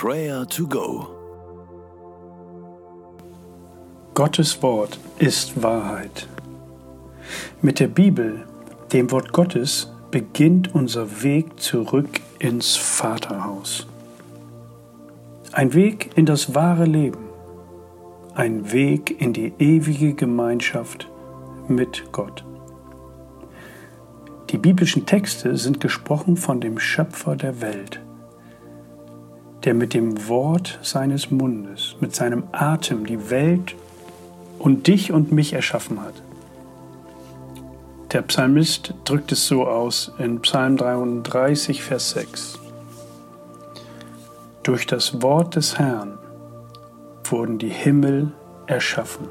Prayer to Go. Gottes Wort ist Wahrheit. Mit der Bibel, dem Wort Gottes, beginnt unser Weg zurück ins Vaterhaus. Ein Weg in das wahre Leben. Ein Weg in die ewige Gemeinschaft mit Gott. Die biblischen Texte sind gesprochen von dem Schöpfer der Welt, der mit dem Wort seines Mundes, mit seinem Atem die Welt und dich und mich erschaffen hat. Der Psalmist drückt es so aus in Psalm 33, Vers 6. Durch das Wort des Herrn wurden die Himmel erschaffen,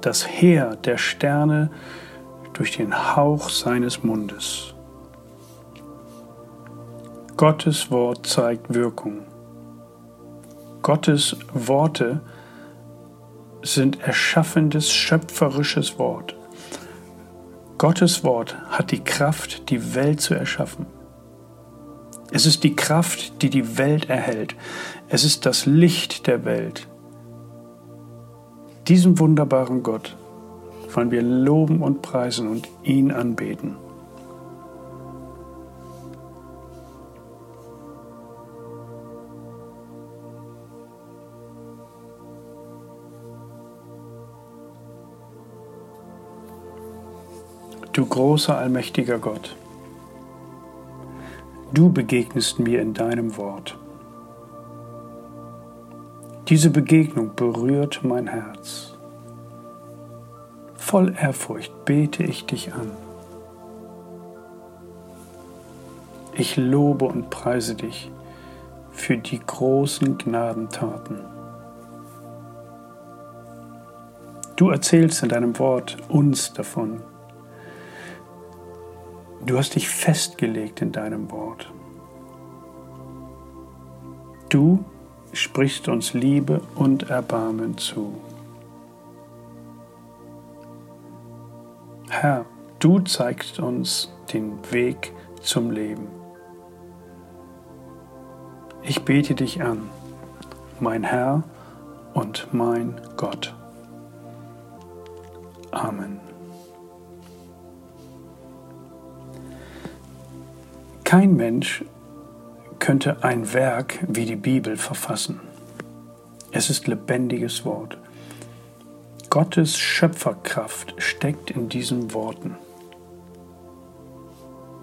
das Heer der Sterne durch den Hauch seines Mundes. Gottes Wort zeigt Wirkung. Gottes Worte sind erschaffendes, schöpferisches Wort. Gottes Wort hat die Kraft, die Welt zu erschaffen. Es ist die Kraft, die die Welt erhält. Es ist das Licht der Welt. Diesen wunderbaren Gott wollen wir loben und preisen und ihn anbeten. Du großer allmächtiger Gott, du begegnest mir in deinem Wort. Diese Begegnung berührt mein Herz. Voll Ehrfurcht bete ich dich an. Ich lobe und preise dich für die großen Gnadentaten. Du erzählst in deinem Wort uns davon. Du hast dich festgelegt in deinem Wort. Du sprichst uns Liebe und Erbarmen zu. Herr, du zeigst uns den Weg zum Leben. Ich bete dich an, mein Herr und mein Gott. Amen. Kein Mensch könnte ein Werk wie die Bibel verfassen. Es ist lebendiges Wort. Gottes Schöpferkraft steckt in diesen Worten.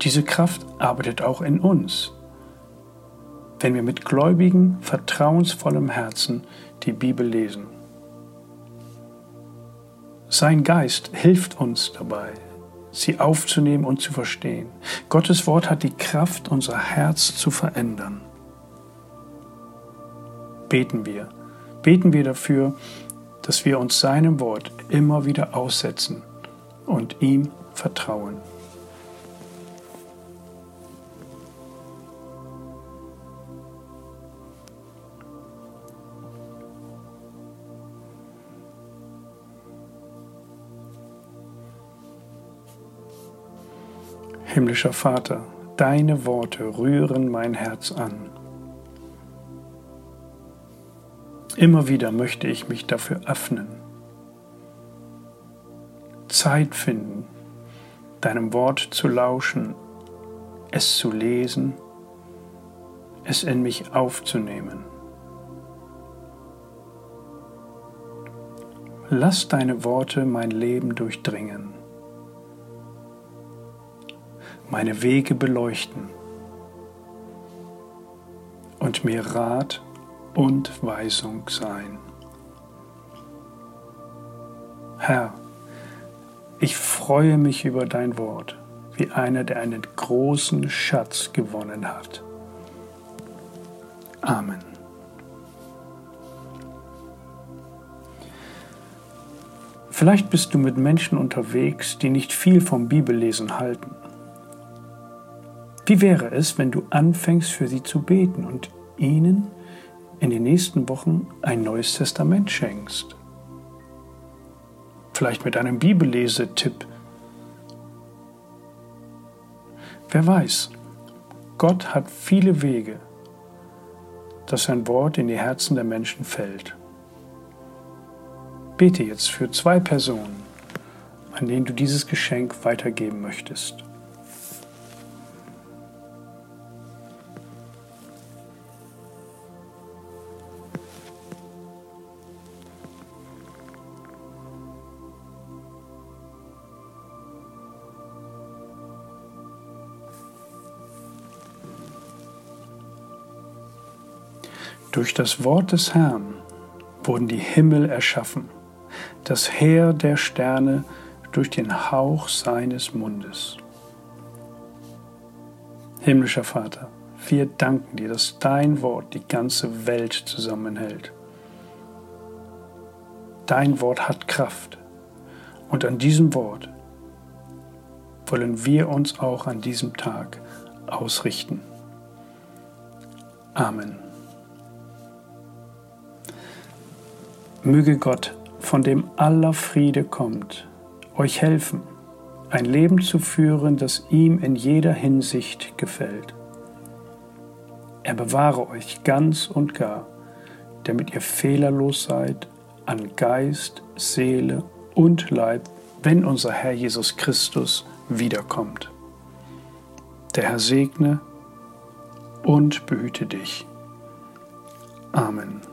Diese Kraft arbeitet auch in uns, wenn wir mit gläubigen, vertrauensvollem Herzen die Bibel lesen. Sein Geist hilft uns dabei, sie aufzunehmen und zu verstehen. Gottes Wort hat die Kraft, unser Herz zu verändern. Beten wir. Beten wir dafür, dass wir uns seinem Wort immer wieder aussetzen und ihm vertrauen. Himmlischer Vater, deine Worte rühren mein Herz an. Immer wieder möchte ich mich dafür öffnen, Zeit finden, deinem Wort zu lauschen, es zu lesen, es in mich aufzunehmen. Lass deine Worte mein Leben durchdringen meine Wege beleuchten und mir Rat und Weisung sein. Herr, ich freue mich über dein Wort, wie einer, der einen großen Schatz gewonnen hat. Amen. Vielleicht bist du mit Menschen unterwegs, die nicht viel vom Bibellesen halten. Wie wäre es, wenn du anfängst für sie zu beten und ihnen in den nächsten Wochen ein neues Testament schenkst? Vielleicht mit einem Bibellesetipp. Wer weiß, Gott hat viele Wege, dass sein Wort in die Herzen der Menschen fällt. Bete jetzt für zwei Personen, an denen du dieses Geschenk weitergeben möchtest. Durch das Wort des Herrn wurden die Himmel erschaffen, das Heer der Sterne durch den Hauch seines Mundes. Himmlischer Vater, wir danken dir, dass dein Wort die ganze Welt zusammenhält. Dein Wort hat Kraft und an diesem Wort wollen wir uns auch an diesem Tag ausrichten. Amen. Möge Gott, von dem aller Friede kommt, euch helfen, ein Leben zu führen, das ihm in jeder Hinsicht gefällt. Er bewahre euch ganz und gar, damit ihr fehlerlos seid an Geist, Seele und Leib, wenn unser Herr Jesus Christus wiederkommt. Der Herr segne und behüte dich. Amen.